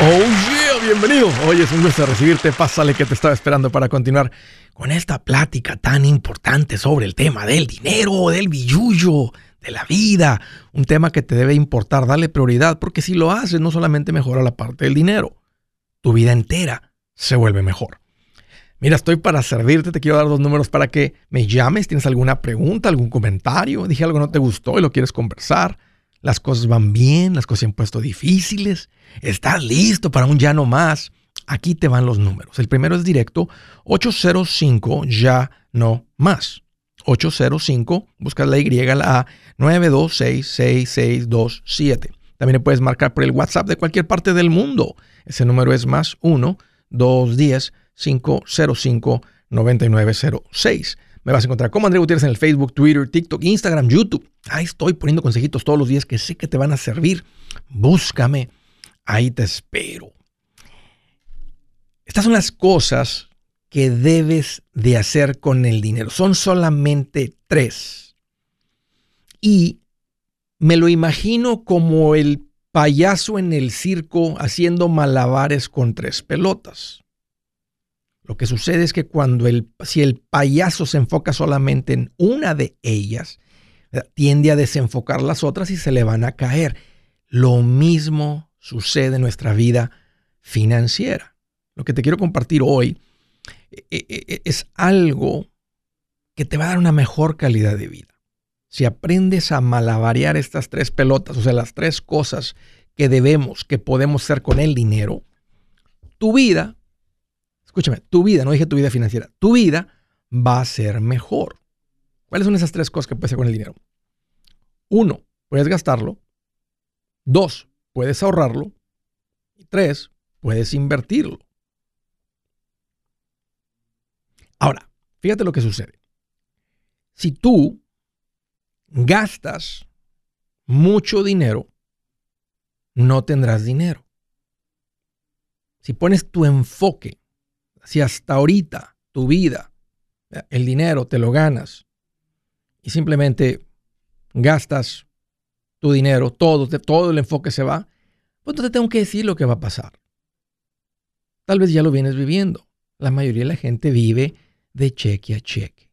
Oh yeah, bienvenido. Hoy es un gusto recibirte. Pásale que te estaba esperando para continuar con esta plática tan importante sobre el tema del dinero, del billuyo, de la vida. Un tema que te debe importar, darle prioridad, porque si lo haces, no solamente mejora la parte del dinero, tu vida entera se vuelve mejor. Mira, estoy para servirte. Te quiero dar dos números para que me llames. ¿Tienes alguna pregunta, algún comentario? Dije algo no te gustó y lo quieres conversar. Las cosas van bien, las cosas se han puesto difíciles. Estás listo para un ya no más. Aquí te van los números. El primero es directo 805 ya no más. 805, busca la Y, la A, 9266627. También puedes marcar por el WhatsApp de cualquier parte del mundo. Ese número es más 1 210 505 9906. Me vas a encontrar como André Gutiérrez en el Facebook, Twitter, TikTok, Instagram, YouTube. Ahí estoy poniendo consejitos todos los días que sé que te van a servir. Búscame ahí te espero. Estas son las cosas que debes de hacer con el dinero. Son solamente tres. Y me lo imagino como el payaso en el circo haciendo malabares con tres pelotas. Lo que sucede es que cuando el, si el payaso se enfoca solamente en una de ellas, tiende a desenfocar las otras y se le van a caer. Lo mismo sucede en nuestra vida financiera. Lo que te quiero compartir hoy eh, eh, eh, es algo que te va a dar una mejor calidad de vida. Si aprendes a malabarear estas tres pelotas, o sea, las tres cosas que debemos, que podemos hacer con el dinero, tu vida, escúchame, tu vida, no dije tu vida financiera, tu vida va a ser mejor. ¿Cuáles son esas tres cosas que puedes hacer con el dinero? Uno, puedes gastarlo. Dos, puedes ahorrarlo. Y tres, puedes invertirlo. Ahora, fíjate lo que sucede. Si tú gastas mucho dinero, no tendrás dinero. Si pones tu enfoque, si hasta ahorita tu vida, el dinero te lo ganas y simplemente gastas tu dinero, todo, todo el enfoque se va, pues te tengo que decir lo que va a pasar. Tal vez ya lo vienes viviendo. La mayoría de la gente vive de cheque a cheque.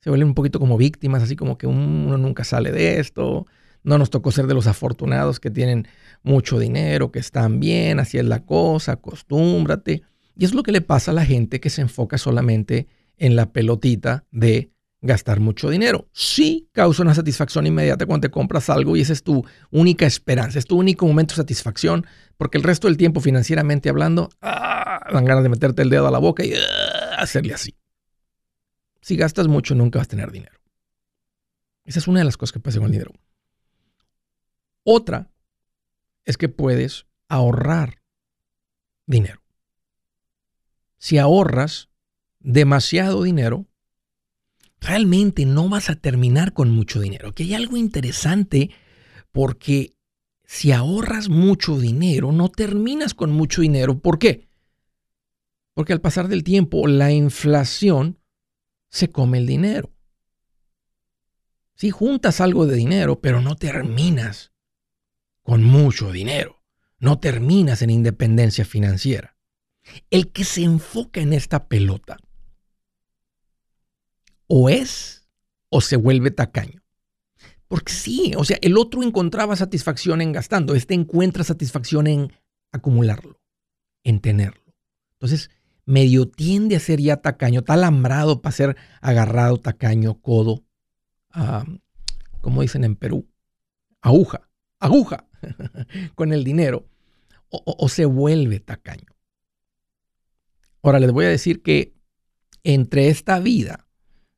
Se vuelven un poquito como víctimas, así como que uno nunca sale de esto. No nos tocó ser de los afortunados que tienen mucho dinero, que están bien, así es la cosa, acostúmbrate. Y es lo que le pasa a la gente que se enfoca solamente en la pelotita de gastar mucho dinero. Sí causa una satisfacción inmediata cuando te compras algo y esa es tu única esperanza, es tu único momento de satisfacción, porque el resto del tiempo financieramente hablando, ah, dan ganas de meterte el dedo a la boca y ah, hacerle así. Si gastas mucho nunca vas a tener dinero. Esa es una de las cosas que pasa con el dinero. Otra es que puedes ahorrar dinero. Si ahorras demasiado dinero, realmente no vas a terminar con mucho dinero. Que hay algo interesante porque si ahorras mucho dinero, no terminas con mucho dinero. ¿Por qué? Porque al pasar del tiempo, la inflación se come el dinero. Si juntas algo de dinero, pero no terminas con mucho dinero. No terminas en independencia financiera. El que se enfoca en esta pelota o es o se vuelve tacaño. Porque sí, o sea, el otro encontraba satisfacción en gastando, este encuentra satisfacción en acumularlo, en tenerlo. Entonces, medio tiende a ser ya tacaño, está alambrado para ser agarrado, tacaño, codo, como dicen en Perú, aguja, aguja con el dinero, o se vuelve tacaño. Ahora les voy a decir que entre esta vida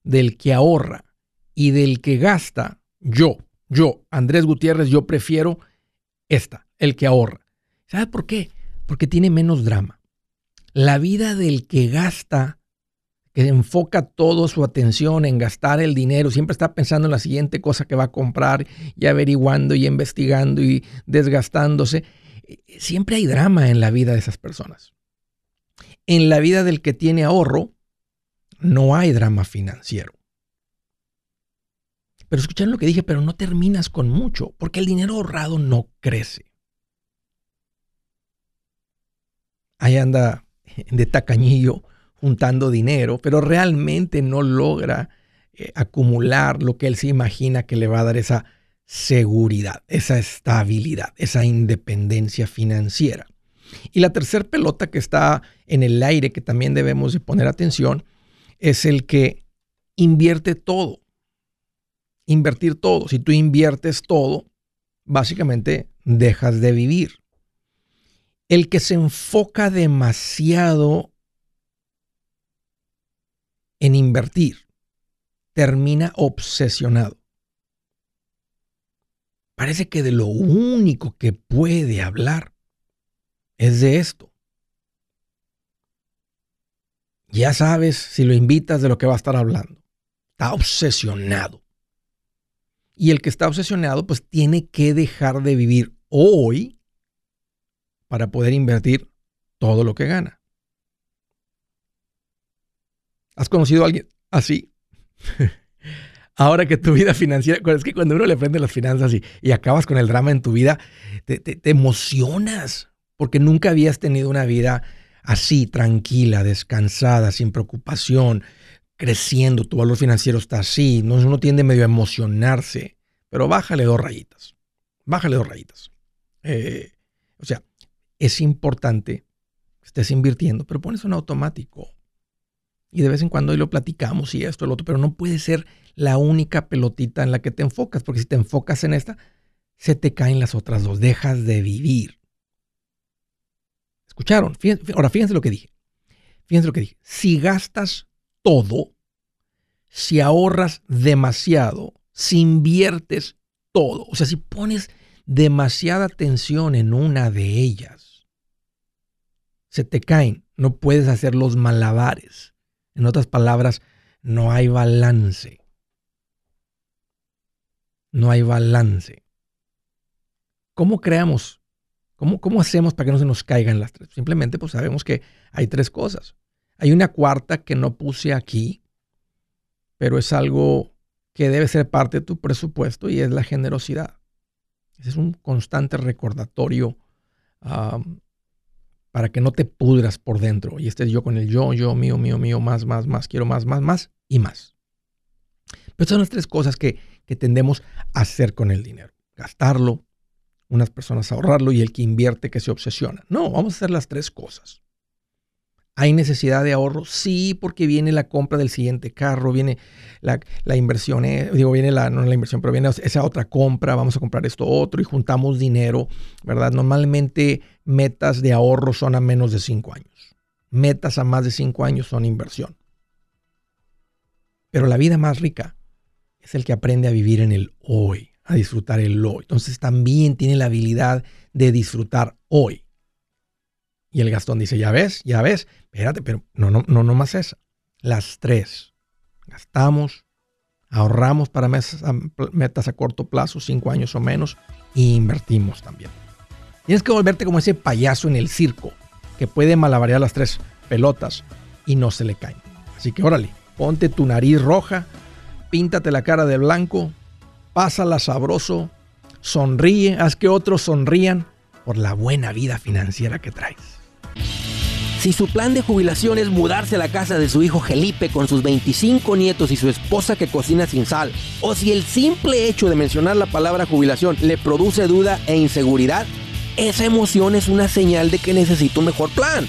del que ahorra y del que gasta, yo, yo, Andrés Gutiérrez, yo prefiero esta, el que ahorra. ¿Sabe por qué? Porque tiene menos drama. La vida del que gasta, que enfoca toda su atención en gastar el dinero, siempre está pensando en la siguiente cosa que va a comprar y averiguando y investigando y desgastándose. Siempre hay drama en la vida de esas personas. En la vida del que tiene ahorro, no hay drama financiero. Pero escucharon lo que dije, pero no terminas con mucho, porque el dinero ahorrado no crece. ahí anda de tacañillo juntando dinero, pero realmente no logra eh, acumular lo que él se imagina que le va a dar esa seguridad, esa estabilidad, esa independencia financiera. Y la tercera pelota que está en el aire que también debemos de poner atención es el que invierte todo. Invertir todo. Si tú inviertes todo, básicamente dejas de vivir. El que se enfoca demasiado en invertir termina obsesionado. Parece que de lo único que puede hablar es de esto. Ya sabes si lo invitas de lo que va a estar hablando. Está obsesionado. Y el que está obsesionado pues tiene que dejar de vivir hoy para poder invertir todo lo que gana. ¿Has conocido a alguien así? Ahora que tu vida financiera, es que cuando uno le prende las finanzas y, acabas con el drama en tu vida, te, te emocionas porque nunca habías tenido una vida así, tranquila, descansada, sin preocupación, creciendo, tu valor financiero está así, no, uno tiende medio a emocionarse, pero bájale dos rayitas, bájale dos rayitas. Eh, o sea, es importante que estés invirtiendo, pero pones un automático. Y de vez en cuando hoy lo platicamos y esto, el otro, pero no puede ser la única pelotita en la que te enfocas, porque si te enfocas en esta, se te caen las otras dos, dejas de vivir. ¿Escucharon? ahora fíjense lo que dije. Fíjense lo que dije. Si gastas todo, si ahorras demasiado, si inviertes todo, o sea, si pones demasiada atención en una de ellas, se te caen, no puedes hacer los malabares. En otras palabras, no hay balance. No hay balance. ¿Cómo creamos? ¿Cómo, ¿Cómo hacemos para que no se nos caigan las tres? Simplemente pues sabemos que hay tres cosas. Hay una cuarta que no puse aquí, pero es algo que debe ser parte de tu presupuesto y es la generosidad. Ese es un constante recordatorio para que no te pudras por dentro y estés yo con el yo, yo, mío, mío, mío, más, más, más, quiero más, más, más y más. Pero son las tres cosas que, que tendemos a hacer con el dinero. Gastarlo, unas personas ahorrarlo y el que invierte que se obsesiona. No, vamos a hacer las tres cosas. ¿Hay necesidad de ahorro? Sí, porque viene la compra del siguiente carro, viene la, inversión, eh, digo, viene la, no la inversión, pero viene esa otra compra, vamos a comprar esto otro y juntamos dinero, ¿verdad? Normalmente metas de ahorro son a menos de cinco años. Metas a más de cinco años son inversión. Pero la vida más rica es el que aprende a vivir en el hoy, a disfrutar el hoy. Entonces también tiene la habilidad de disfrutar hoy. Y el Gastón dice, ya ves, ya ves, espérate, pero no, no, no, no más esa. Las tres. Gastamos, ahorramos para metas a corto plazo, cinco años o menos, e invertimos también. Tienes que volverte como ese payaso en el circo que puede malabarear las tres pelotas y no se le caen. Así que órale, ponte tu nariz roja, píntate la cara de blanco, pásala sabroso, sonríe, haz que otros sonrían por la buena vida financiera que traes. Si su plan de jubilación es mudarse a la casa de su hijo Felipe con sus 25 nietos y su esposa que cocina sin sal, o si el simple hecho de mencionar la palabra jubilación le produce duda e inseguridad, esa emoción es una señal de que necesita un mejor plan.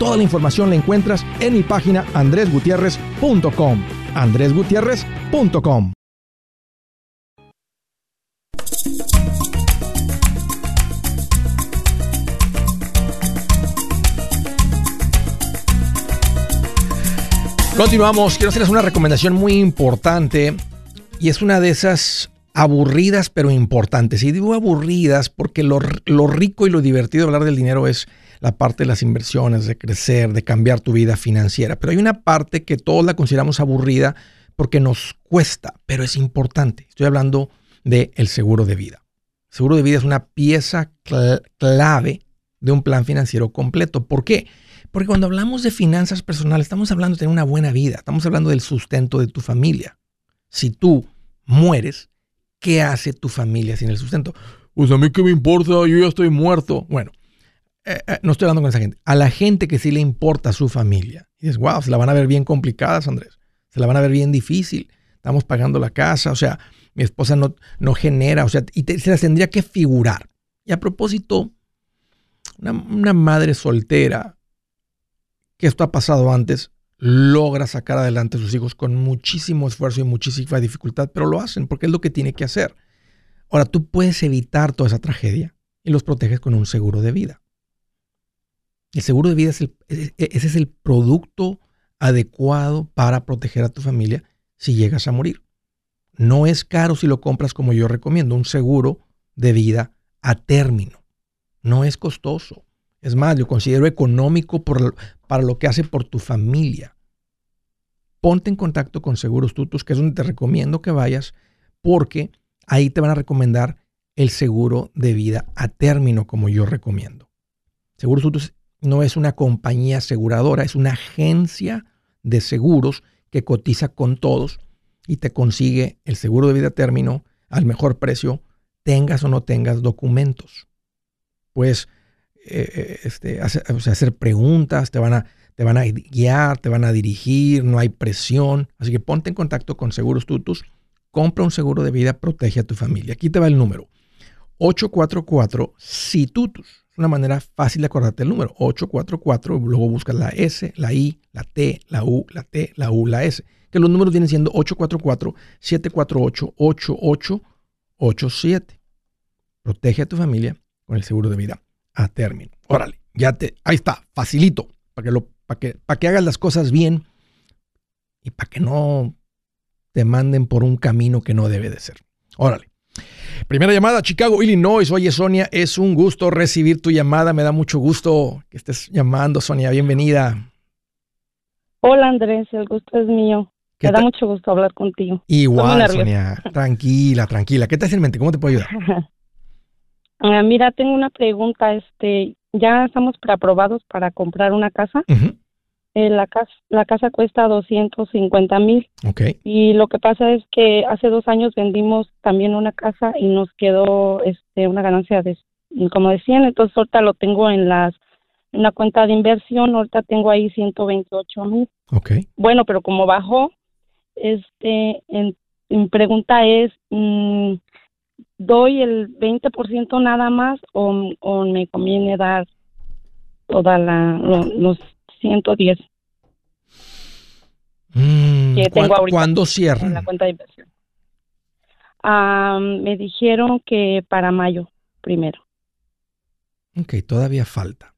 Toda la información la encuentras en mi página andresgutierrez.com. andresgutierrez.com. Continuamos. Quiero hacerles una recomendación muy importante y es una de esas aburridas pero importantes. Y digo aburridas porque lo, lo rico y lo divertido de hablar del dinero es la parte de las inversiones, de crecer, de cambiar tu vida financiera. Pero hay una parte que todos la consideramos aburrida porque nos cuesta, pero es importante. Estoy hablando del el seguro de vida. El seguro de vida es una pieza clave de un plan financiero completo. ¿Por qué? Porque cuando hablamos de finanzas personales, estamos hablando de tener una buena vida, estamos hablando del sustento de tu familia. Si tú mueres, ¿qué hace tu familia sin el sustento? Pues a mí qué me importa, yo ya estoy muerto. Bueno, eh, eh, no estoy hablando con esa gente, a la gente que sí le importa su familia. Y dices, wow, se la van a ver bien complicadas, Andrés. Se la van a ver bien difícil. Estamos pagando la casa, o sea, mi esposa no, no genera, o sea, y se las tendría que figurar. Y a propósito, una, una madre soltera, que esto ha pasado antes, logra sacar adelante a sus hijos con muchísimo esfuerzo y muchísima dificultad, pero lo hacen porque es lo que tiene que hacer. Ahora, tú puedes evitar toda esa tragedia y los proteges con un seguro de vida. El seguro de vida es el, ese es el producto adecuado para proteger a tu familia si llegas a morir. No es caro si lo compras como yo recomiendo, un seguro de vida a término. No es costoso. Es más, lo considero económico para lo que hace por tu familia. Ponte en contacto con Seguros Tutus, que es donde te recomiendo que vayas, porque ahí te van a recomendar el seguro de vida a término, como yo recomiendo. Seguros Tutus no es una compañía aseguradora, es una agencia de seguros que cotiza con todos y te consigue el seguro de vida a término al mejor precio, tengas o no tengas documentos. Pues eh, eh, este, hacer, preguntas, te van, a, te van a guiar, te van a dirigir, no hay presión. Así que ponte en contacto con Seguros Tutus, compra un seguro de vida, protege a tu familia. Aquí te va el número. 844-SITUTUS una manera fácil de acordarte el número. 844, luego buscas la S, la I, la T, la U, la T, la U, la S. Que los números vienen siendo 844-748-8887. Protege a tu familia con el seguro de vida a término. Órale, ya te, ahí está, facilito, para que, lo, para que, para que hagas las cosas bien y para que no te manden por un camino que no debe de ser. Órale. Primera llamada, Chicago, Illinois. Oye, Sonia, es un gusto recibir tu llamada. Me da mucho gusto que estés llamando, Sonia. Bienvenida. Hola, Andrés. El gusto es mío. Me da mucho gusto hablar contigo. Igual, Sonia. Tranquila, tranquila. ¿Qué te hace en mente? ¿Cómo te puedo ayudar? Ah, mira, tengo una pregunta. Este, ya estamos preaprobados para comprar una casa. Eh, la, casa, la casa cuesta 250 mil. Okay. Y lo que pasa es que hace dos años vendimos también una casa y nos quedó este, una ganancia de como de 100. Entonces ahorita lo tengo en las en la cuenta de inversión. Ahorita tengo ahí 128 mil. Okay. Bueno, pero como bajó, este, en, mi pregunta es, mm, ¿doy el 20% nada más o, o me conviene dar toda la, los 110. Mm, que tengo ahorita ¿Cuándo cierran? En la cuenta de inversión. me dijeron que para mayo primero. Ok, todavía falta.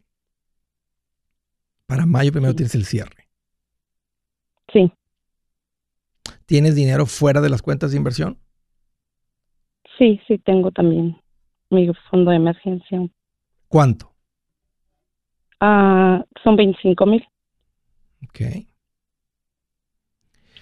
Para mayo primero tienes el cierre. Sí. ¿Tienes dinero fuera de las cuentas de inversión? Sí, sí, tengo también mi fondo de emergencia. ¿Cuánto? Ah, son 25 mil. Ok.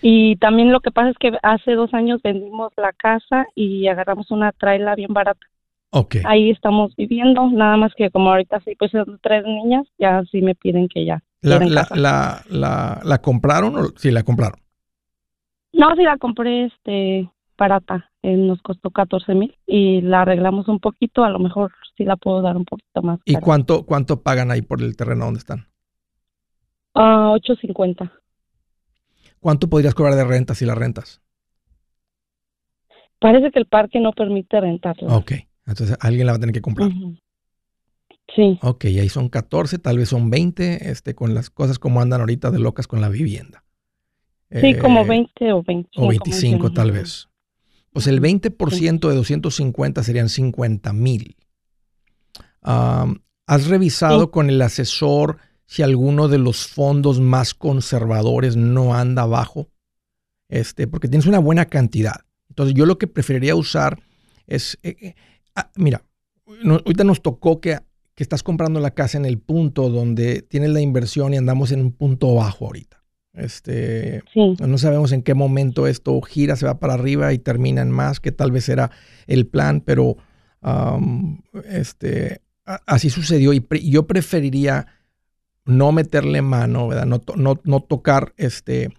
Y también lo que pasa es que hace dos años vendimos la casa y agarramos una traila bien barata. Ok. Ahí estamos viviendo, nada más que como ahorita sí, pues son tres niñas, ya sí me piden que ya. ¿La, quieren la, casa. la, la, la compraron o sí la compraron? No, sí la compré este barata, eh, nos costó 14 mil y la arreglamos un poquito, a lo mejor sí la puedo dar un poquito más. ¿Y cara. cuánto, cuánto pagan ahí por el terreno donde están? Ah, 8.50. ¿Cuánto podrías cobrar de renta si la rentas? Parece que el parque no permite rentarla. Ok. Entonces alguien la va a tener que comprar. Sí, Ok, ahí son 14, tal vez son 20, este, con las cosas como andan ahorita de locas con la vivienda. sí, como Eh, 20 o 25. O 25 tal vez. Pues el 20% de 250 serían 50 mil. ¿Has revisado Sí. con el asesor si alguno de los fondos más conservadores no anda abajo? Este, porque tienes una buena cantidad. Entonces yo lo que preferiría usar es, eh, eh, ah, mira, no- ahorita nos tocó que, que estás comprando la casa en el punto donde tienes la inversión y andamos en un punto bajo ahorita. Este, Sí, no sabemos en qué momento esto gira, se va para arriba y termina en más, que tal vez era el plan, pero este, a- así sucedió y pre- yo preferiría no meterle mano, ¿verdad? No, no, no tocar, este,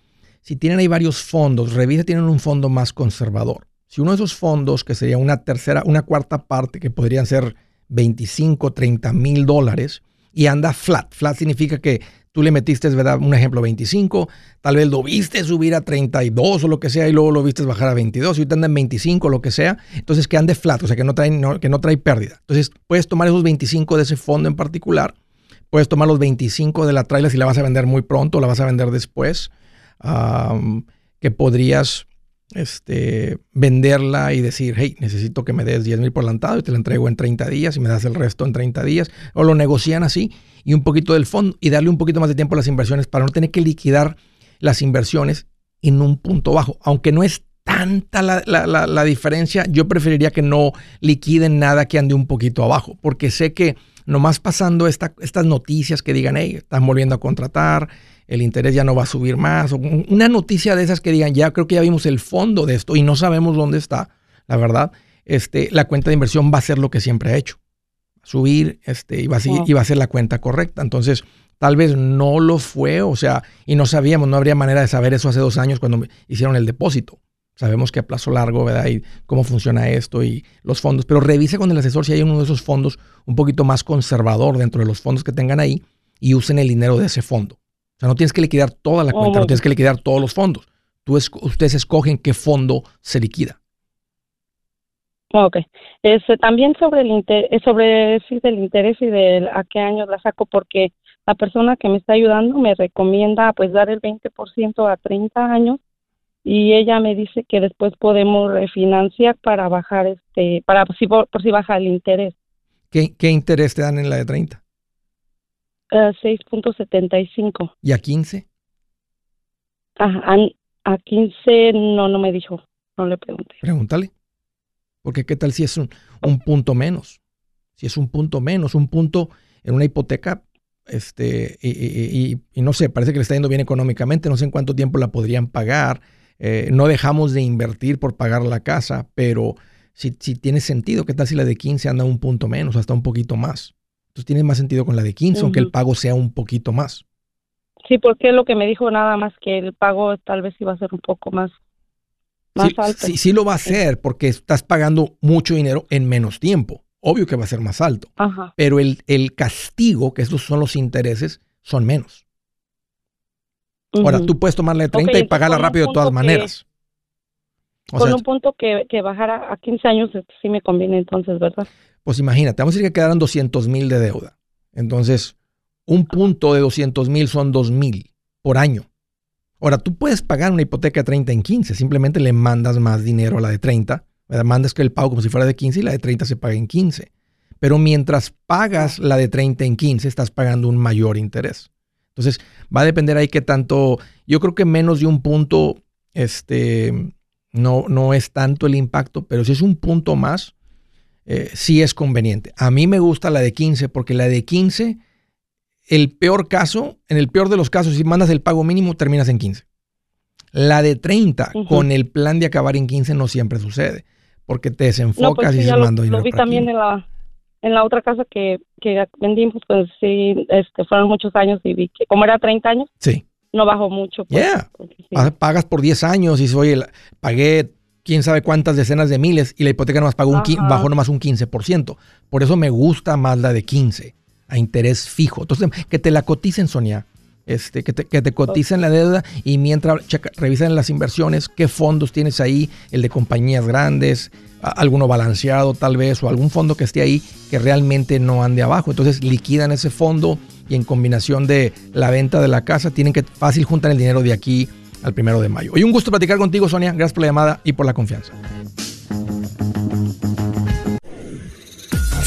si tienen ahí varios fondos, revisa, tienen un fondo más conservador. Si uno de esos fondos, que sería una tercera, una cuarta parte, que podrían ser 25, 30 mil dólares, y anda flat. Flat significa que tú le metiste, ¿verdad? Un ejemplo, 25, tal vez lo viste subir a 32 o lo que sea, y luego lo viste bajar a 22, y ahorita anda en 25 o lo que sea, entonces que ande flat, o sea, que no trae, no- que no trae pérdida. Entonces, puedes tomar esos 25 de ese fondo en particular, puedes tomar los 25 de la trailer si la vas a vender muy pronto o la vas a vender después, que podrías este, venderla y decir, hey, necesito que me des 10 mil por adelantado y te la entrego en 30 días y me das el resto en 30 días. O lo negocian así y un poquito del fondo y darle un poquito más de tiempo a las inversiones para no tener que liquidar las inversiones en un punto bajo. Aunque no es tanta la, la- la- diferencia, yo preferiría que no liquiden nada que ande un poquito abajo, porque sé que nomás pasando esta- estas noticias que digan, hey, están volviendo a contratar, el interés ya no va a subir más, una noticia de esas que digan, ya creo que ya vimos el fondo de esto y no sabemos dónde está, la verdad, este, la cuenta de inversión va a ser lo que siempre ha hecho, subir, este, va a, seguir- a ser la cuenta correcta. Entonces, tal vez no lo fue, o sea, y no sabíamos, no habría manera de saber eso hace dos años cuando hicieron el depósito. Sabemos que a plazo largo, ¿verdad? Y cómo funciona esto y los fondos. Pero revisa con el asesor si hay uno de esos fondos un poquito más conservador dentro de los fondos que tengan ahí y usen el dinero de ese fondo. O sea, no tienes que liquidar toda la Oh, cuenta, no tienes que liquidar todos los fondos. Tú es- ustedes escogen qué fondo se liquida. Ok. Este, también sobre el interés, sobre sí, del interés y de a qué años la saco, porque la persona que me está ayudando me recomienda pues dar el 20% a 30 años y ella me dice que después podemos refinanciar para bajar este, para si por, por si baja el interés. ¿Qué, qué interés te dan en la de 30? Eh, 6.75. ¿Y a 15? Ajá, a, a 15 no, no me dijo, no le pregunté. Pregúntale. Porque qué tal si es un, un punto menos. Si es un punto menos, un punto en una hipoteca, este, y, y- y- y no sé, parece que le está yendo bien económicamente, no sé en cuánto tiempo la podrían pagar. Eh, no dejamos de invertir por pagar la casa, pero si, si tiene sentido, ¿qué tal si la de 15 anda un punto menos, hasta un poquito más? Entonces tiene más sentido con la de 15, aunque el pago sea un poquito más. Sí, porque lo que me dijo nada más que el pago tal vez iba a ser un poco más, más Sí, alto. sí, sí lo va a hacer porque estás pagando mucho dinero en menos tiempo. Obvio que va a ser más alto. Ajá. pero el, el castigo, que esos son los intereses, son menos. Ahora, tú puedes tomarla de 30 y pagarla rápido de todas que- maneras. O Con sea, un punto que, que bajara a 15 años sí me conviene entonces, ¿verdad? pues imagínate, vamos a decir que quedaran 200 mil de deuda. Entonces, un punto de 200 mil son 2 mil por año. Ahora, tú puedes pagar una hipoteca de 30 en 15, simplemente le mandas más dinero a la de 30, ¿verdad? mandas que el pago como si fuera de 15 y la de 30 se paga en 15. Pero mientras pagas la de 30 en 15, estás pagando un mayor interés. Entonces, va a depender ahí qué tanto, yo creo que menos de un punto, este, no, no es tanto el impacto, pero si es un punto más, eh, sí es conveniente. A mí me gusta la de 15 porque la de 15, el peor caso, en el peor de los casos, si mandas el pago mínimo, terminas en 15. La de 30 con el plan de acabar en 15 no siempre sucede, porque te desenfocas y se mando dinero. Lo vi también en la, en la otra casa que, que vendimos, pues sí, este, fueron muchos años y vi que como era 30 años, sí. no bajó mucho. Pues, yeah. Pagas por 10 años y dices, oye, pagué quién sabe cuántas decenas de miles y la hipoteca nomás pagó un, bajó nomás un 15%. Por eso me gusta más la de 15 a interés fijo. Entonces, que te la coticen, Sonia. Este, que, te, que te coticen la deuda y mientras checa, revisan las inversiones, qué fondos tienes ahí, el de compañías grandes, alguno balanceado tal vez, o algún fondo que esté ahí que realmente no ande abajo. Entonces liquidan ese fondo y en combinación de la venta de la casa, tienen que fácil juntar el dinero de aquí al primero de mayo. Hoy un gusto platicar contigo, Sonia. Gracias por la llamada y por la confianza.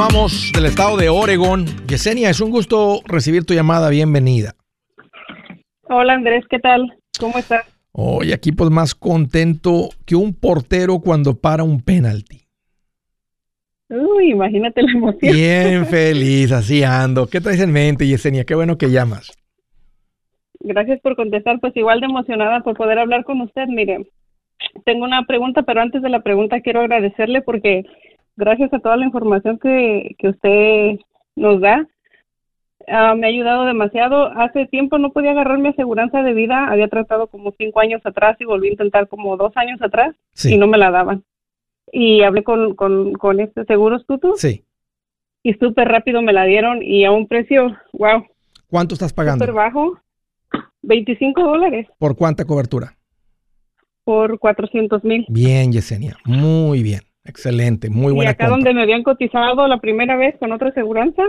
Continuamos del estado de Oregón. Yesenia, es un gusto recibir tu llamada. Bienvenida. Hola Andrés, ¿qué tal? ¿Cómo estás? Hoy aquí pues más contento que un portero cuando para un penalti. Uy, imagínate la emoción. Bien feliz, así ando. ¿Qué traes en mente, Yesenia? Qué bueno que llamas. Gracias por contestar, pues igual de emocionada por poder hablar con usted. Mire, tengo una pregunta, pero antes de la pregunta quiero agradecerle porque gracias a toda la información que, usted nos da. Ah, me ha ayudado demasiado. Hace tiempo no podía agarrar mi aseguranza de vida. Había tratado como cinco años atrás y volví a intentar como dos años atrás y no me la daban. Y hablé con, con, con este Seguros Tutu. Sí. Y súper rápido me la dieron y a un precio, wow. ¿Cuánto estás pagando? Súper bajo. 25 dólares. ¿Por cuánta cobertura? Por 400 mil. Bien, Yesenia. Muy bien. Excelente, muy buena. Y acá donde me habían cotizado la primera vez con otra aseguranza,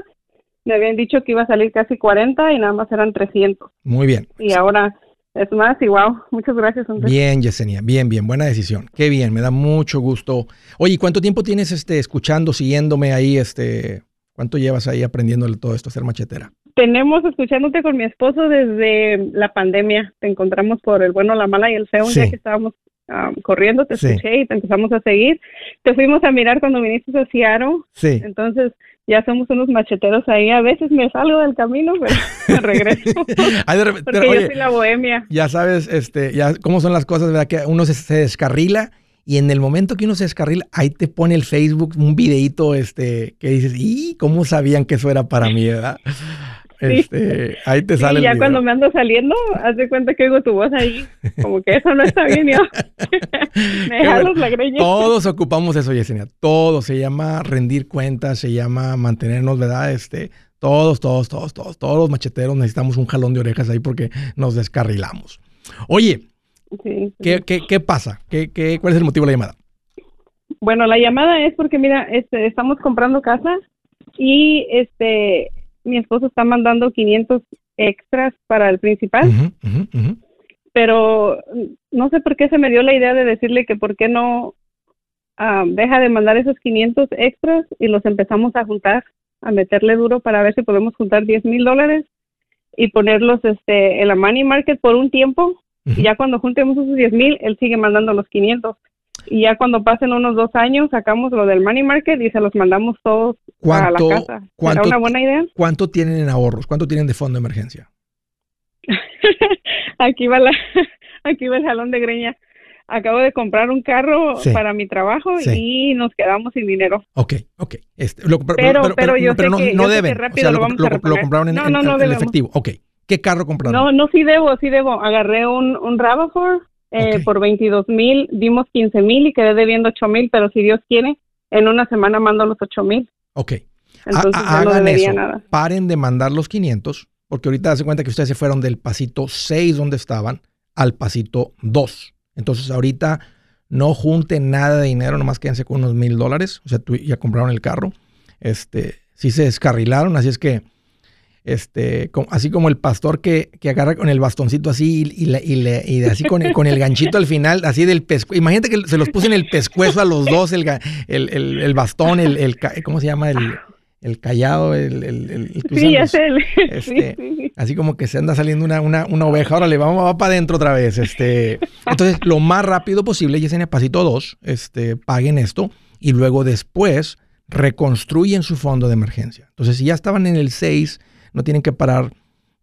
me habían dicho que iba a salir casi 40 y nada más eran 300. Muy bien. Y ahora es más y wow, muchas gracias. Bien, Yesenia, bien, bien, buena decisión. Qué bien, me da mucho gusto. Oye, ¿cuánto tiempo tienes este escuchando, siguiéndome ahí este cuánto llevas ahí aprendiendo todo esto, ser machetera? Tenemos escuchándote con mi esposo desde la pandemia. Te encontramos por el bueno, la mala y el feo, ya que estábamos corriendo, te escuché y te empezamos a seguir. Te fuimos a mirar cuando viniste a Seattle. Sí. Entonces ya somos unos macheteros ahí. A veces me salgo del camino, pero me regreso. Porque yo soy la bohemia. Ya sabes, este, ya cómo son las cosas, ¿verdad? Que uno se, descarrila y en el momento que uno se descarrila, ahí te pone el Facebook un videito este, que dices, ¿y cómo sabían que eso era para mí, verdad? Este, ahí te sale. Y ya cuando me ando saliendo, haz de cuenta que oigo tu voz ahí. Como que eso no está bien, ya. me jalos la greña. Todos ocupamos eso, Yesenia. Todo se llama rendir cuentas, se llama mantenernos, ¿verdad? Este, todos, todos, todos, todos, todos los macheteros necesitamos un jalón de orejas ahí porque nos descarrilamos. Oye, ¿qué, qué, qué pasa? ¿Qué, qué, ¿Cuál es el motivo de la llamada? Bueno, la llamada es porque, mira, este, estamos comprando casa y este mi esposo está mandando 500 extras para el principal. Pero no sé por qué se me dio la idea de decirle que por qué no ah, deja de mandar esos 500 extras y los empezamos a juntar, a meterle duro para ver si podemos juntar 10 mil dólares y ponerlos este, en la money market por un tiempo. Y ya cuando juntemos esos 10 mil, él sigue mandando los 500 y ya cuando pasen unos dos años sacamos lo del money market y se los mandamos todos a la casa. ¿Cuánto, una buena idea? ¿Cuánto tienen en ahorros? ¿Cuánto tienen de fondo de emergencia? aquí va la aquí va el jalón de greña. Acabo de comprar un carro Sí. para mi trabajo Sí. y nos quedamos sin dinero. Ok, ok. Este, lo- Pero- pero yo sé no, que- no yo sé que deben. rápido o sea, lo compraron en, No, en- no, no en efectivo. Ok. ¿Qué carro compraron? No, no, sí debo, sí debo. Agarré un, un Ravafor eh, por 22 mil, dimos 15 mil y quedé debiendo 8 mil, pero si Dios quiere, en una semana mando los 8 mil. Ok. Entonces Ha- ya no hagan eso. nada. Paren de mandar los 500, porque ahorita se cuenta que ustedes se fueron del pasito 6 donde estaban al pasito 2. Entonces ahorita no junten nada de dinero, nomás quédense con unos mil dólares. O sea, tú ya compraron el carro. Este, sí se descarrilaron, así es que, este, así como el pastor que, que agarra con el bastoncito así y, y le- y así con el, con el ganchito al final, así del pescuezo. Imagínate que se los puse en el pescuezo a los dos, el, el, el- el bastón, el, el ¿cómo se llama? El, el callado, el, el- el- el Sí, sé. este, sí, sí. Así como que se anda saliendo una, una, una oveja. Órale, vamos, va para adentro otra vez. Este, entonces, lo más rápido posible, Yesenia, pasito dos, este, paguen esto y luego después reconstruyen su fondo de emergencia. Entonces, si ya estaban en el 6, no tienen que parar.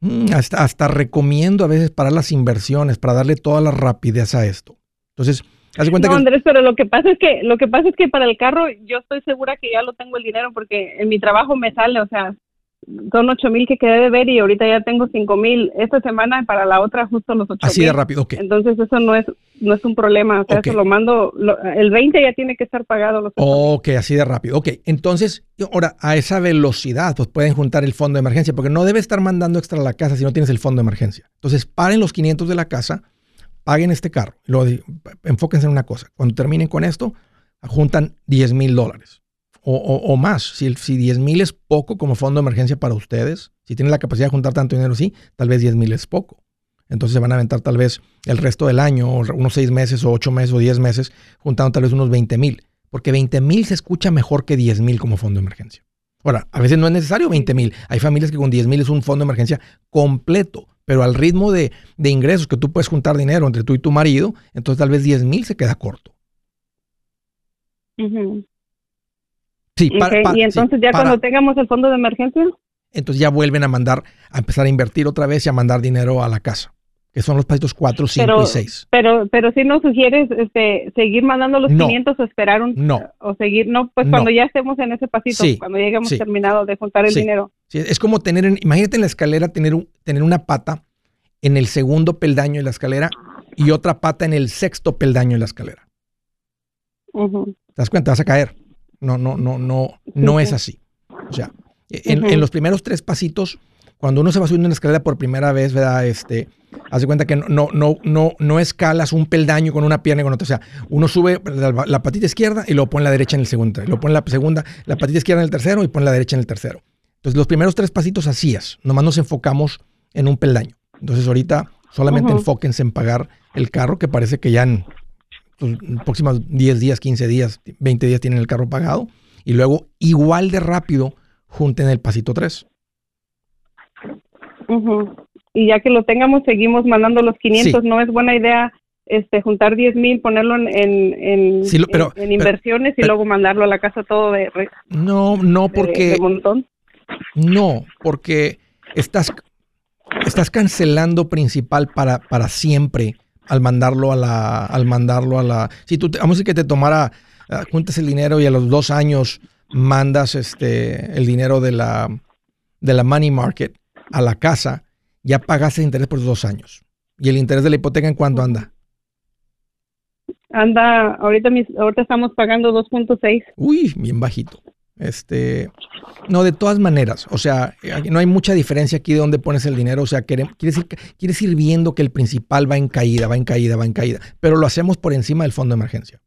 Mm, Hasta, hasta recomiendo a veces parar las inversiones para darle toda la rapidez a esto. Entonces, haz cuenta No, que... Andrés, pero lo que pasa es que lo que pasa es que para el carro yo estoy segura que ya lo tengo el dinero porque en mi trabajo me sale, o sea, son ocho mil que quedé de ver y ahorita ya tengo cinco mil esta semana y para la otra justo los ocho Así de mil. rápido, ok. Entonces eso no es no es un problema, o sea, eso lo mando, lo- el 20 ya tiene que estar pagado los ocho mil. Ok, así de rápido. Ok, entonces, ahora a esa velocidad, pues pueden juntar el fondo de emergencia, porque no debe estar mandando extra a la casa si no tienes el fondo de emergencia. Entonces, paren los 500 de la casa, paguen este carro. di- enfóquense en una cosa. Cuando terminen con esto, juntan 10 mil dólares o, más. Si, si 10 mil es poco como fondo de emergencia para ustedes, si tienen la capacidad de juntar tanto dinero, sí, tal vez 10 mil es poco. Entonces se van a aventar tal vez el resto del año, o unos 6 meses, o 8 meses, o 10 meses, juntando tal vez unos 20 mil. Porque 20 mil se escucha mejor que 10 mil como fondo de emergencia. Ahora, a veces no es necesario 20 mil. Hay familias que con 10 mil es un fondo de emergencia completo, pero al ritmo de, ingresos que tú puedes juntar dinero entre tú y tu marido, entonces tal vez 10 mil se queda corto. Sí, para- y sí, entonces ya para- cuando tengamos el fondo de emergencia, entonces ya vuelven a mandar, a empezar a invertir otra vez y a mandar dinero a la casa, que son los pasitos 4, 5 Pero- y 6. pero pero si nos sugieres este seguir mandando los No. 500 o esperar un No. o seguir no pues No. cuando ya estemos en ese pasito, Sí, cuando lleguemos sí. terminado de juntar el dinero. Sí, es como tener, en- imagínate en la escalera tener, un- tener una pata en el segundo peldaño de la escalera y otra pata en el sexto peldaño de la escalera. ¿Te das cuenta? Vas a caer. No, no, no, no, no es sí. así. O sea, en, Ujú. en los primeros tres pasitos, cuando uno se va subiendo en la escalera por primera vez, ¿verdad? Este, haz de cuenta que no, no, no, no, escalas un peldaño con una pierna y con otra. O sea, uno sube la, la patita izquierda y luego pone la derecha en el segundo. Luego pone la segunda, la patita izquierda en el tercero y pone la derecha en el tercero. Entonces, los primeros tres pasitos así es. Nomás nos enfocamos en un peldaño. Entonces, ahorita solamente enfóquense en pagar el carro, que parece que ya en pues, en próximos 10 días, 15 días, 20 días tienen el carro pagado. Y luego, igual de rápido, junten el pasito 3. Ujú. Y ya que lo tengamos, seguimos mandando los 500. Sí. No es buena idea este juntar 10 mil, ponerlo en, en, en, Sí, pero- en- en pero- inversiones y pero- luego mandarlo a la casa todo de, re- No, no, de- porque. de montón. No, porque estás, estás cancelando principal para, para siempre al mandarlo a la, al mandarlo a la. Si tú te- vamos a decir que te tomara, ah, juntas el dinero y a los dos años mandas este el dinero de la de la money market a la casa, ya pagaste interés por dos años. ¿Y el interés de la hipoteca en cuánto anda? Anda, ahorita mis, ahorita estamos pagando 2.6. Uy, bien bajito. Este, no, de todas maneras, o sea, no hay mucha diferencia aquí de dónde pones el dinero, o sea, quieres ir, quieres ir viendo que el principal va en caída, va en caída, va en caída, pero lo hacemos por encima del fondo de emergencia.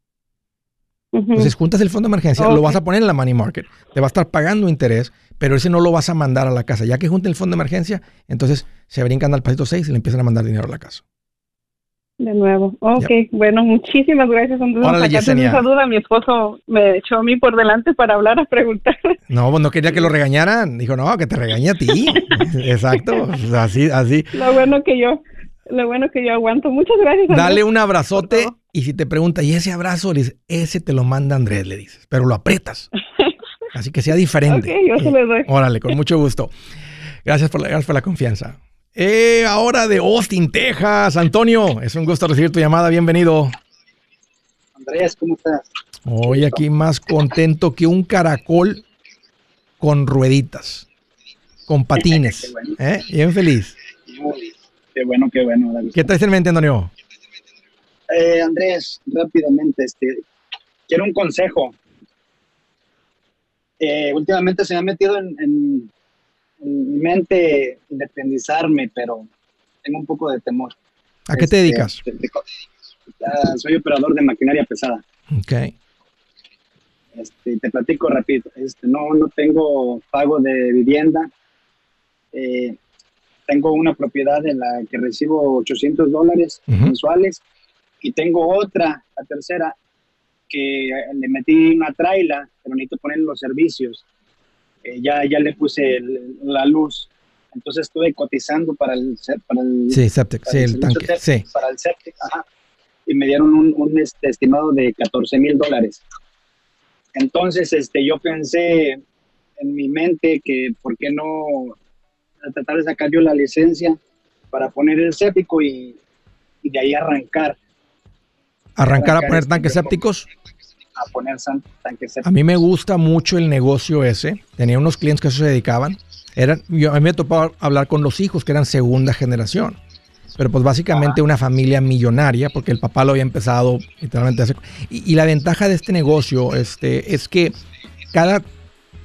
Entonces, juntas el fondo de emergencia, lo vas a poner en la money market, te va a estar pagando interés, pero ese no lo vas a mandar a la casa. Ya que junten el fondo de emergencia, entonces se brincan al pasito 6 y le empiezan a mandar dinero a la casa. De nuevo. Ok, bueno, muchísimas gracias. Órale, Yesenia. esa duda. Mi esposo me echó a mí por delante para hablar, a preguntar. No, pues no quería que lo regañaran. Dijo, no, que te regañe a ti. Exacto. Así, así. Lo bueno que yo, lo bueno que yo aguanto. Muchas gracias. Andrés. Dale un abrazote y si te pregunta, ¿y ese abrazo? Le dices, ese te lo manda Andrés, le dices, pero lo aprietas. Así que sea diferente. Ok, yo se lo doy. Órale, con mucho gusto. Gracias por la, gracias por la confianza. Eh, ahora de Austin, Texas. Antonio, es un gusto recibir tu llamada. Bienvenido. Andrés, ¿cómo estás? Hoy aquí más contento que un caracol con rueditas, con patines. ¿eh? Bien feliz. Qué bueno, qué bueno. ¿Qué traes en mente, Antonio? Eh, Andrés, rápidamente, este, quiero un consejo. Eh, últimamente se me ha metido en, mi mente independizarme, pero tengo un poco de temor. ¿A qué te este, dedicas? soy operador de maquinaria pesada. Ok. Este, te platico rápido. Este, no, no tengo pago de vivienda. Eh, tengo una propiedad en la que recibo 800 dólares mensuales y tengo otra, la tercera, que le metí una traila, pero necesito poner los servicios. Eh, ya, ya le puse la luz. Entonces estuve cotizando para el, para el, sí, septic, sí, el, tanque, sí. Para el septic, ajá. Y me dieron un, un este, estimado de 14 mil dólares. Entonces, este, yo pensé en mi mente que, ¿por qué no tratar de sacar yo la licencia para poner el séptico y, y de ahí arrancar? ¿Arrancar, a poner tanques sépticos? A poner tanques. A mí me gusta mucho el negocio ese. Tenía unos clientes que se dedicaban. Eran, yo, a mí me tocó hablar con los hijos que eran segunda generación pero pues básicamente una familia millonaria, porque el papá lo había empezado literalmente hace... Y, la ventaja de este negocio este, es que cada,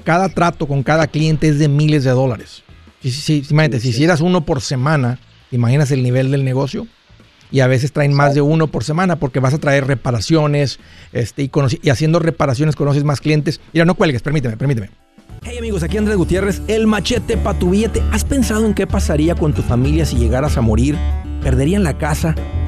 cada trato con cada cliente es de miles de dólares. Si, si, si, si hicieras uno por semana, imaginas el nivel del negocio? Y a veces traen más de uno por semana porque vas a traer reparaciones este, y, y haciendo reparaciones conoces más clientes. Mira, no cuelgues, permíteme, permíteme. Hey amigos, aquí Andrés Gutiérrez, el machete para tu billete. ¿Has pensado en qué pasaría con tu familia si llegaras a morir? ¿Perderían la casa?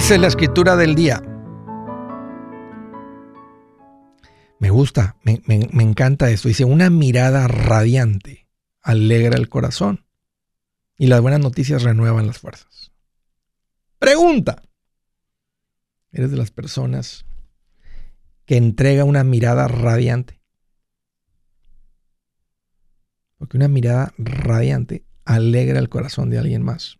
Dice la escritura del día. Me gusta, me, encanta esto. Dice, una mirada radiante alegra el corazón y las buenas noticias renuevan las fuerzas. Pregunta. ¿Eres de las personas que entrega una mirada radiante? Porque una mirada radiante alegra el corazón de alguien más.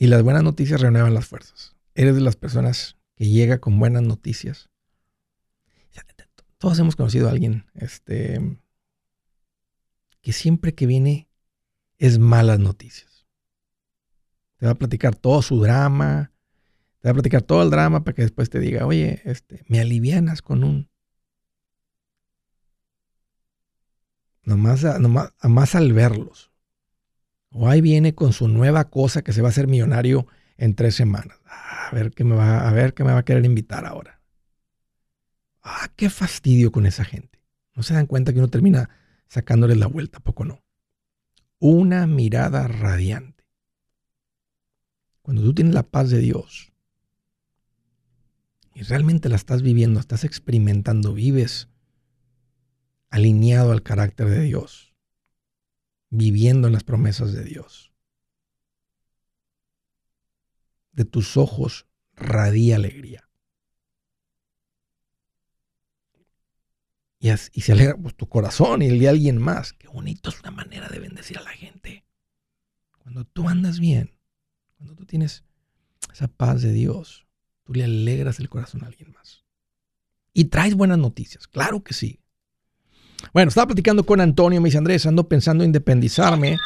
Y las buenas noticias renuevan las fuerzas. Eres de las personas que llega con buenas noticias. Todos hemos conocido a alguien este, que siempre que viene es malas noticias. Te va a platicar todo su drama, te va a platicar todo el drama para que después te diga, oye, este, me alivianas con un... Nomás, nomás, nomás al verlos. O ahí viene con su nueva cosa que se va a hacer millonario en tres semanas. Ah, a ver qué me va, a ver qué me va a querer invitar ahora. Ah, qué fastidio con esa gente. No se dan cuenta que uno termina sacándoles la vuelta, poco no. Una mirada radiante. Cuando tú tienes la paz de Dios y realmente la estás viviendo, estás experimentando, vives alineado al carácter de Dios viviendo en las promesas de Dios. De tus ojos radia alegría. Y, se alegra pues, tu corazón y el de alguien más. Qué bonito es una manera de bendecir a la gente. Cuando tú andas bien, cuando tú tienes esa paz de Dios, tú le alegras el corazón a alguien más. Y traes buenas noticias, claro que sí. Bueno, estaba platicando con Antonio, me dice Andrés, ando pensando en independizarme.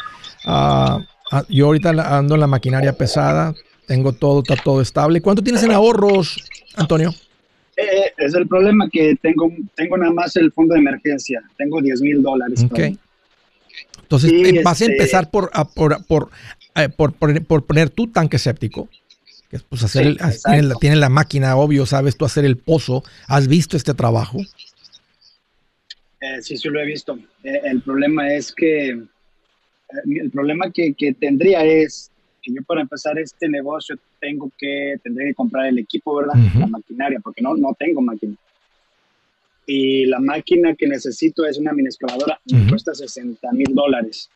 Ah, yo ahorita ando en la maquinaria pesada, tengo todo, está todo estable. ¿Cuánto tienes en ahorros, Antonio? Eh, es el problema que tengo, tengo nada más el fondo de emergencia, tengo 10 mil dólares. Ok. Entonces, eh, vas a este empezar por, por, por, eh, por, por, poner tu tanque séptico. Que pues hacer tiene, la, máquina, obvio, sabes tú hacer el pozo. ¿Has visto este trabajo? Eh, sí, sí lo he visto. el problema es que, el problema que, que, tendría es que yo para empezar este negocio tengo que, tendría que comprar el equipo, ¿verdad? La maquinaria, porque no, no tengo máquina y la máquina que necesito es una mini excavadora, cuesta 60 mil dólares.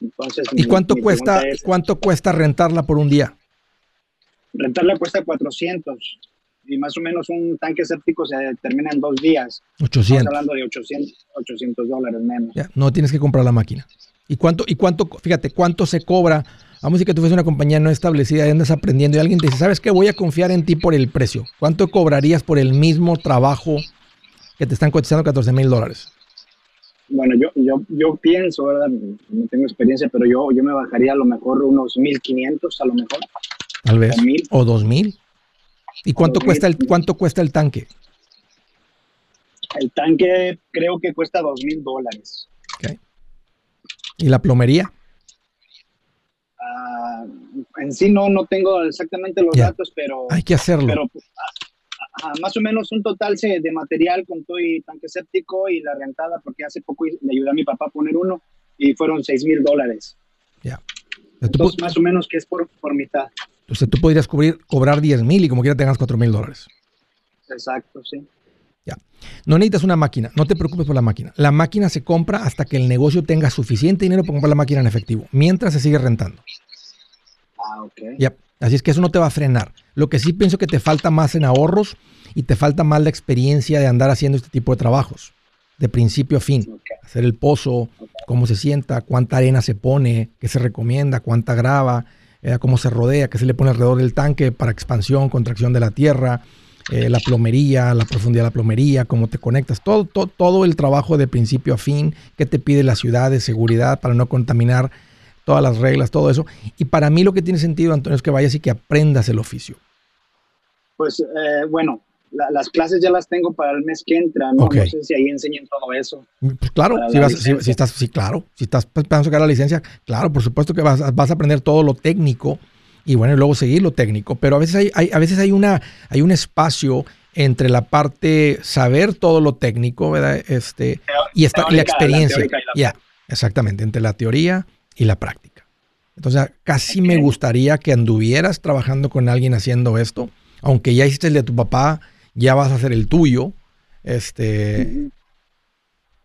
Entonces, ¿Y cuánto cuesta cuánto cuesta rentarla por un día? Rentarla cuesta 400 y más o menos un tanque séptico se termina en dos días. 800. Estamos hablando de 800, dólares menos. Ya, no tienes que comprar la máquina. ¿Y cuánto, y cuánto, fíjate, cuánto se cobra? Vamos a decir que tú fueras una compañía no establecida y andas aprendiendo y alguien te dice, ¿sabes qué? Voy a confiar en ti por el precio. ¿Cuánto cobrarías por el mismo trabajo que te están cotizando 14 mil dólares? Bueno, yo, yo, yo pienso, ¿verdad? No tengo experiencia, pero yo, yo me bajaría a lo mejor unos 1.500 a lo mejor. Tal vez. O, 2.000. ¿Y cuánto cuesta, el, cuánto cuesta el tanque? El tanque creo que cuesta 2.000 dólares. ¿Y la plomería? Ah, en sí no, no tengo exactamente los datos, pero... Hay que hacerlo. Pero, ah, más o menos un total de material con todo y tanque séptico y la rentada, porque hace poco le ayudé a mi papá a poner uno y fueron 6 mil dólares. Ya. Entonces, más o menos que es por, por mitad. Entonces tú podrías cubrir, cobrar 10 mil y como quiera tengas 4 mil dólares. Exacto, sí. Ya. No necesitas una máquina, no te preocupes por la máquina. La máquina se compra hasta que el negocio tenga suficiente dinero para comprar la máquina en efectivo, mientras se sigue rentando. Ah, ok. Ya. Así es que eso no te va a frenar. Lo que sí pienso que te falta más en ahorros y te falta más la experiencia de andar haciendo este tipo de trabajos, de principio a fin. Hacer el pozo, cómo se sienta, cuánta arena se pone, qué se recomienda, cuánta grava, eh, cómo se rodea, qué se le pone alrededor del tanque para expansión, contracción de la tierra, eh, la plomería, la profundidad de la plomería, cómo te conectas, todo, todo, todo el trabajo de principio a fin, qué te pide la ciudad de seguridad para no contaminar, todas las reglas, todo eso. Y para mí lo que tiene sentido, Antonio, es que vayas y que aprendas el oficio. Pues eh, bueno, las clases ya las tengo para el mes que entra, ¿no? No sé si ahí enseñan todo eso. Pues claro, si, vas, si, estás, sí, claro, si estás pensando sacar la licencia, claro, por supuesto que vas, vas a aprender todo lo técnico y bueno, y luego seguir lo técnico. Pero a veces hay, a veces hay, una, hay un espacio entre la parte saber todo lo técnico, ¿verdad? Este, y, esta, la experiencia. Ya, exactamente, entre la teoría y la práctica. Entonces, casi me gustaría que anduvieras trabajando con alguien haciendo esto, aunque ya hiciste el de tu papá, ya vas a hacer el tuyo. Este,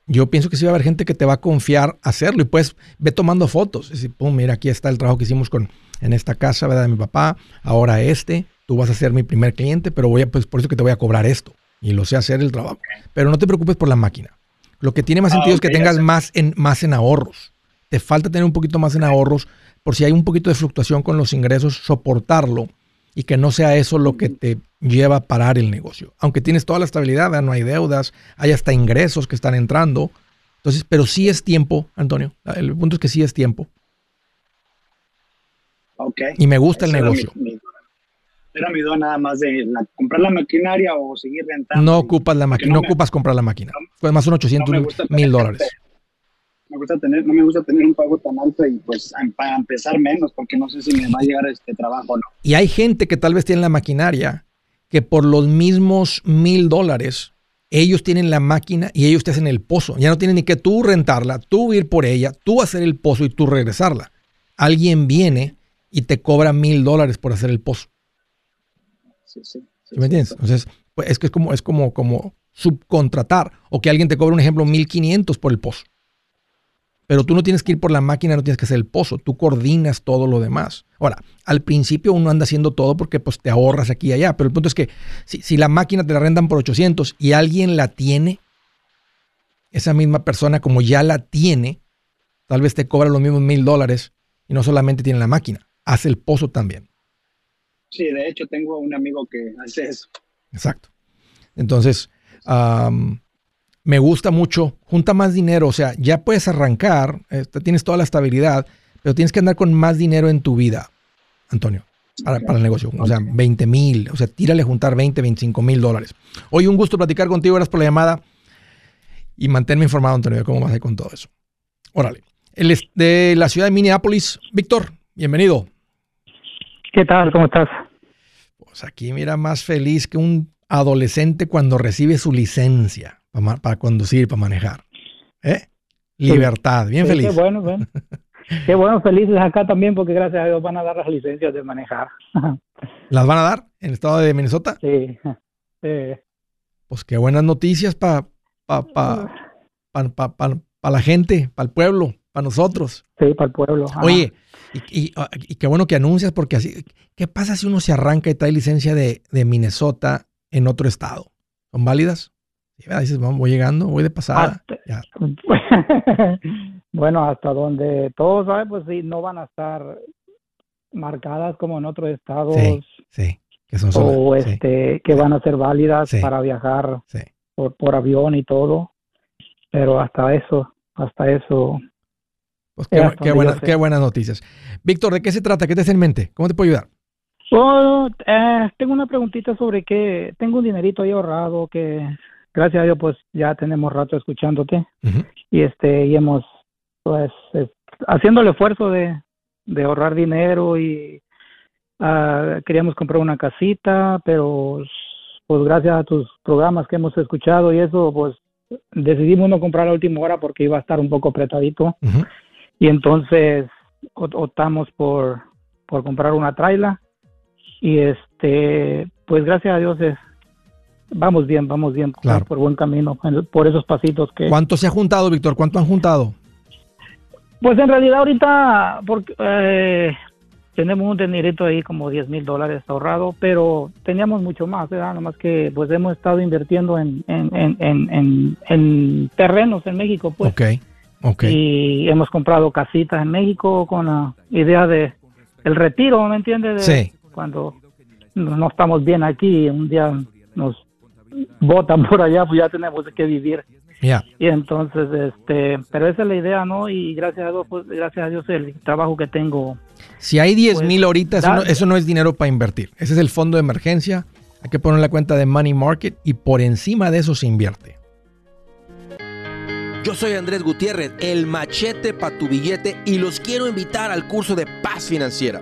yo pienso que sí va a haber gente que te va a confiar hacerlo y pues ve tomando fotos. Y pum, mira, aquí está el trabajo que hicimos con, en esta casa, ¿verdad? De mi papá, ahora este, tú vas a ser mi primer cliente, pero voy a, pues por eso que te voy a cobrar esto. Y lo sé hacer el trabajo. Pero no te preocupes por la máquina. Lo que tiene más sentido es que tengas más en, más en ahorros. Te falta tener un poquito más en ahorros por si hay un poquito de fluctuación con los ingresos, soportarlo y que no sea eso lo que te lleva a parar el negocio. Aunque tienes toda la estabilidad, no hay deudas, hay hasta ingresos que están entrando. Entonces, pero sí es tiempo, Antonio. El punto es que sí es tiempo. Y me gusta el negocio. Era mi, duda nada más de comprar la maquinaria o seguir rentando. No ocupas la máquina, no, ocupas comprar la máquina. Fue más son 800 mil dólares. Me gusta tener, no me gusta tener un pago tan alto y pues para empezar menos, porque no sé si me va a llegar este trabajo o no. Y hay gente que tal vez tiene la maquinaria que por los mismos mil dólares ellos tienen la máquina y ellos te hacen el pozo. Ya no tienen ni que tú rentarla, tú ir por ella, tú hacer el pozo y tú regresarla. Alguien viene y te cobra mil dólares por hacer el pozo. Sí, sí. ¿Me entiendes? Entonces, pues es que es como, es como, como subcontratar o que alguien te cobre, un ejemplo, mil quinientos por el pozo. Pero tú no tienes que ir por la máquina, no tienes que hacer el pozo, tú coordinas todo lo demás. Ahora, al principio uno anda haciendo todo porque pues te ahorras aquí y allá, pero el punto es que si, si la máquina te la rentan por 800 y alguien la tiene, esa misma persona como ya la tiene, tal vez te cobra los mismos mil dólares y no solamente tiene la máquina hace el pozo también. Sí, de hecho tengo un amigo que hace eso. Exacto. Entonces, me gusta mucho, junta más dinero, o sea, ya puedes arrancar, este, tienes toda la estabilidad, pero tienes que andar con más dinero en tu vida, Antonio, para, el negocio. O sea, 20 mil, o sea, tírale a juntar 20, 25 mil dólares. Hoy un gusto platicar contigo, gracias por la llamada y manténme informado, Antonio, de cómo vas a ir con todo eso. Órale. El de la ciudad de Minneapolis, Víctor, bienvenido. ¿Qué tal? ¿Cómo estás? Pues aquí mira más feliz que un adolescente cuando recibe su licencia para, conducir, para manejar. ¿Eh? Libertad, bien feliz. Qué bueno, bueno. Qué bueno, felices acá también porque gracias a Dios van a dar las licencias de manejar. ¿Las van a dar en el estado de Minnesota? Sí. Pues qué buenas noticias para pa, pa, la gente, para el pueblo, para nosotros. Sí, para el pueblo. Oye, y, qué bueno que anuncias porque así, ¿qué pasa si uno se arranca y trae licencia de, de Minnesota en otro estado? ¿Son válidas? Dices, voy llegando, voy de pasada. bueno, hasta donde todos saben, pues sí, no van a estar marcadas como en otros estados. Sí, Que son o este, que van a ser válidas para viajar por, por avión y todo. Pero hasta eso, hasta eso. Pues qué, qué buenas noticias. Víctor, ¿de qué se trata? ¿Qué te hace en mente? ¿Cómo te puedo ayudar? Oh, eh, tengo una preguntita sobre que tengo un dinerito ahí ahorrado que gracias a Dios pues ya tenemos rato escuchándote. Y este y hemos pues haciendo el esfuerzo de, de ahorrar dinero y uh, queríamos comprar una casita pero pues gracias a tus programas que hemos escuchado y eso pues decidimos no comprar a última hora porque iba a estar un poco apretadito. Y entonces optamos por por comprar una traila y este pues gracias a Dios es vamos bien, vamos bien, por buen camino, por esos pasitos que... ¿Cuánto se ha juntado, Víctor? ¿Cuánto han juntado? Pues en realidad ahorita porque, eh, tenemos un dinerito ahí como 10 mil dólares ahorrado, pero teníamos mucho más, ¿verdad? Nada más que pues hemos estado invirtiendo en, en, terrenos en México, pues. Ok, ok. Y hemos comprado casitas en México con la idea de el retiro, ¿me entiendes? sí. Cuando no estamos bien aquí, un día nos votan por allá, pues ya tenemos que vivir. Y entonces, este, pero esa es la idea, ¿no? Y gracias a Dios, pues, gracias a Dios el trabajo que tengo. Si hay 10 mil pues, ahorita, eso no, es dinero para invertir. Ese es el fondo de emergencia. Hay que poner la cuenta de Money Market y por encima de eso se invierte. Yo soy Andrés Gutiérrez, el machete para tu billete y los quiero invitar al curso de paz financiera.